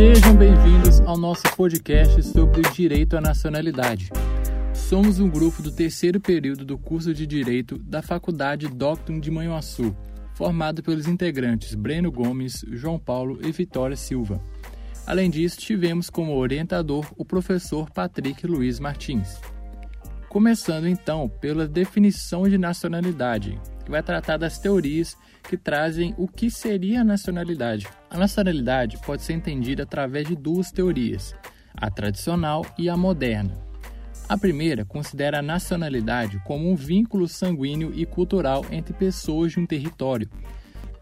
Sejam bem-vindos ao nosso podcast sobre o direito à nacionalidade. Somos um grupo do terceiro período do curso de Direito da Faculdade Docton de Manhuaçu, formado pelos integrantes Breno Gomes, João Paulo e Vitória Silva. Além disso, tivemos como orientador o professor Patrick Luiz Martins. Começando então pela definição de nacionalidade, que vai tratar das teorias que trazem o que seria a nacionalidade. A nacionalidade pode ser entendida através de duas teorias, a tradicional e a moderna. A primeira considera a nacionalidade como um vínculo sanguíneo e cultural entre pessoas de um território.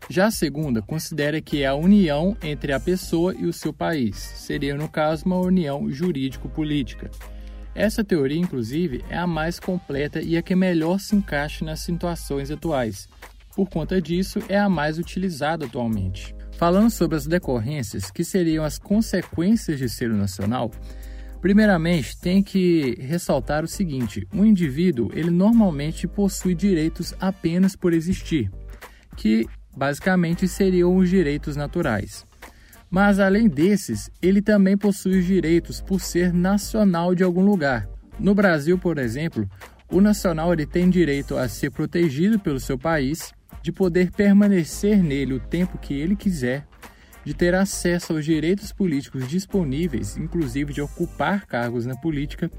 Já a segunda considera que é a união entre a pessoa e o seu país, seria no caso uma união jurídico-política. Essa teoria, inclusive, é a mais completa e a que melhor se encaixa nas situações atuais. Por conta disso, é a mais utilizada atualmente. Falando sobre as decorrências, que seriam as consequências de ser nacional, primeiramente tem que ressaltar o seguinte: um indivíduo ele normalmente possui direitos apenas por existir, que basicamente seriam os direitos naturais. Mas além desses, ele também possui os direitos por ser nacional de algum lugar. No Brasil, por exemplo, o nacional ele tem direito a ser protegido pelo seu país, de poder permanecer nele o tempo que ele quiser, de ter acesso aos direitos políticos disponíveis, inclusive de ocupar cargos na política,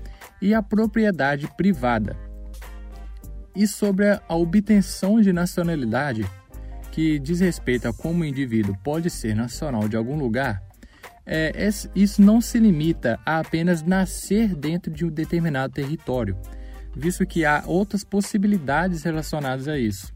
e a propriedade privada. E sobre a obtenção de nacionalidade, que diz respeito a como o indivíduo pode ser nacional de algum lugar, é, isso não se limita a apenas nascer dentro de um determinado território, visto que há outras possibilidades relacionadas a isso.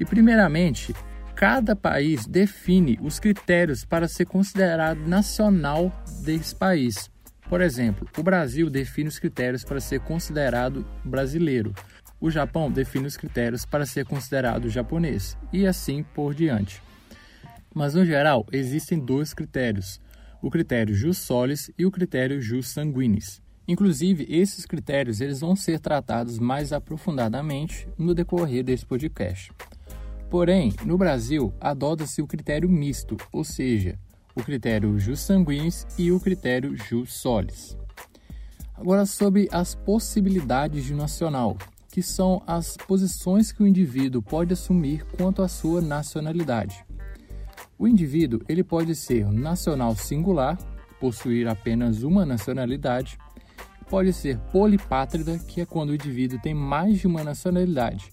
E, primeiramente, cada país define os critérios para ser considerado nacional desse país. Por exemplo, o Brasil define os critérios para ser considerado brasileiro, o Japão define os critérios para ser considerado japonês e assim por diante. Mas no geral, existem dois critérios: o critério jus solis e o critério jus sanguinis. Inclusive, esses critérios eles vão ser tratados mais aprofundadamente no decorrer desse podcast. Porém, no Brasil, adota-se o critério misto, ou seja, o critério jus sanguinis e o critério jus solis. Agora, sobre as possibilidades de nacional, que são as posições que o indivíduo pode assumir quanto à sua nacionalidade. O indivíduo ele pode ser nacional singular, possuir apenas uma nacionalidade, pode ser polipátrida, que é quando o indivíduo tem mais de uma nacionalidade.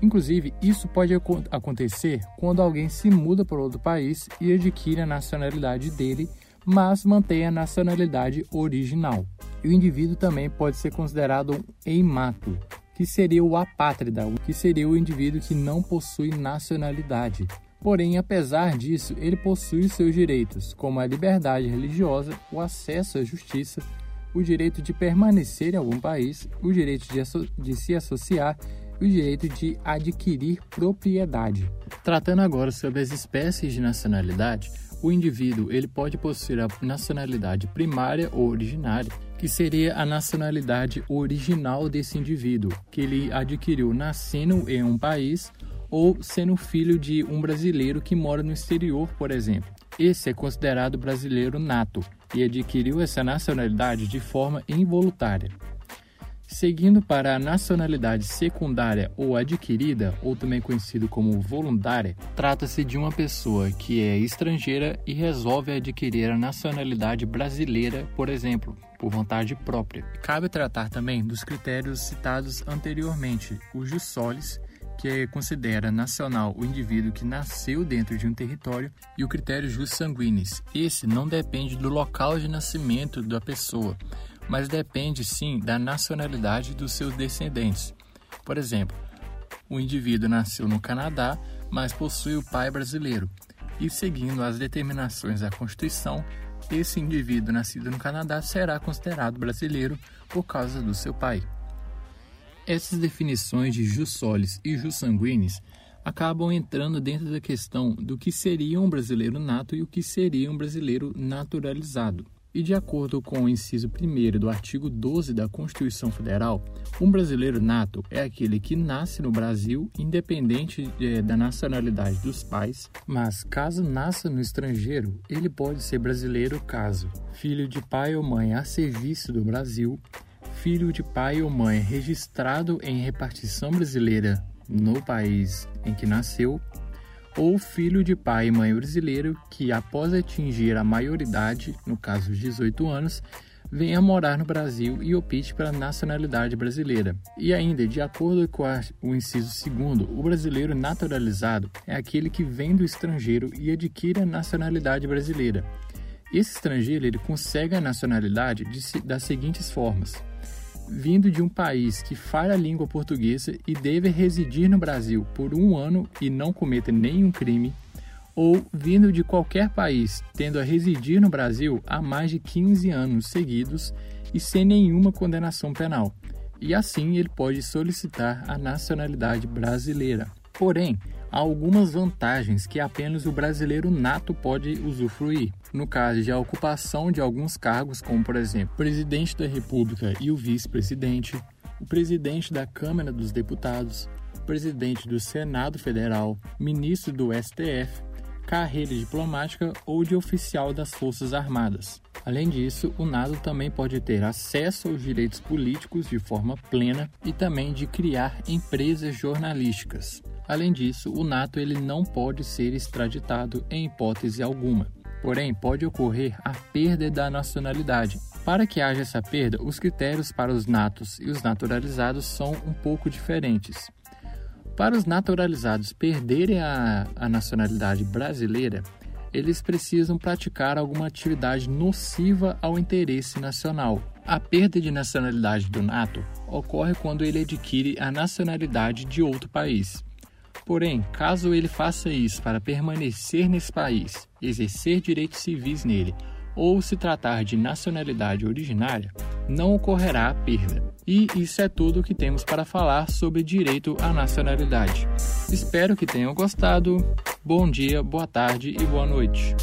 Inclusive, isso pode acontecer quando alguém se muda para outro país e adquire a nacionalidade dele, mas mantém a nacionalidade original. E o indivíduo também pode ser considerado um eimato, que seria o apátrida, que seria o indivíduo que não possui nacionalidade. Porém, apesar disso, ele possui seus direitos, como a liberdade religiosa, o acesso à justiça, o direito de permanecer em algum país, o direito de, de se associar o direito de adquirir propriedade. Tratando agora sobre as espécies de nacionalidade, o indivíduo ele pode possuir a nacionalidade primária ou originária, que seria a nacionalidade original desse indivíduo, que ele adquiriu nascendo em um país ou sendo filho de um brasileiro que mora no exterior, por exemplo. Esse é considerado brasileiro nato e adquiriu essa nacionalidade de forma involuntária. Seguindo para a nacionalidade secundária ou adquirida, ou também conhecido como voluntária, trata-se de uma pessoa que é estrangeira e resolve adquirir a nacionalidade brasileira, por exemplo, por vontade própria. Cabe tratar também dos critérios citados anteriormente, o jus solis, que considera nacional o indivíduo que nasceu dentro de um território, e o critério jus sanguinis. Esse não depende do local de nascimento da pessoa, mas depende sim da nacionalidade dos seus descendentes. Por exemplo, o indivíduo nasceu no Canadá, mas possui o pai brasileiro, e seguindo as determinações da Constituição, esse indivíduo nascido no Canadá será considerado brasileiro por causa do seu pai. Essas definições de jus solis e jus sanguinis acabam entrando dentro da questão do que seria um brasileiro nato e o que seria um brasileiro naturalizado. E de acordo com o inciso 1 do artigo 12 da Constituição Federal, um brasileiro nato é aquele que nasce no Brasil, independente é, da nacionalidade dos pais, mas caso nasça no estrangeiro, ele pode ser brasileiro caso filho de pai ou mãe a serviço do Brasil, filho de pai ou mãe registrado em repartição brasileira no país em que nasceu ou filho de pai e mãe brasileiro que, após atingir a maioridade, no caso os 18 anos, venha morar no Brasil e opte pela nacionalidade brasileira. E ainda, de acordo com o inciso segundo, o brasileiro naturalizado é aquele que vem do estrangeiro e adquire a nacionalidade brasileira. Esse estrangeiro ele consegue a nacionalidade de, das seguintes formas: vindo de um país que fala a língua portuguesa e deve residir no Brasil por um ano e não cometa nenhum crime, ou vindo de qualquer país tendo a residir no Brasil há mais de 15 anos seguidos e sem nenhuma condenação penal. E assim ele pode solicitar a nacionalidade brasileira. Porém, há algumas vantagens que apenas o brasileiro nato pode usufruir. No caso de a ocupação de alguns cargos, como por exemplo, presidente da República e o vice-presidente, o presidente da Câmara dos Deputados, presidente do Senado Federal, ministro do STF, carreira diplomática ou de oficial das Forças Armadas. Além disso, o NATO também pode ter acesso aos direitos políticos de forma plena e também de criar empresas jornalísticas. Além disso, o NATO ele não pode ser extraditado em hipótese alguma. Porém, pode ocorrer a perda da nacionalidade. Para que haja essa perda, os critérios para os natos e os naturalizados são um pouco diferentes. Para os naturalizados perderem a, a nacionalidade brasileira, eles precisam praticar alguma atividade nociva ao interesse nacional. A perda de nacionalidade do nato ocorre quando ele adquire a nacionalidade de outro país. Porém, caso ele faça isso para permanecer nesse país, exercer direitos civis nele ou se tratar de nacionalidade originária, não ocorrerá a perda. E isso é tudo o que temos para falar sobre direito à nacionalidade. Espero que tenham gostado. Bom dia, boa tarde e boa noite.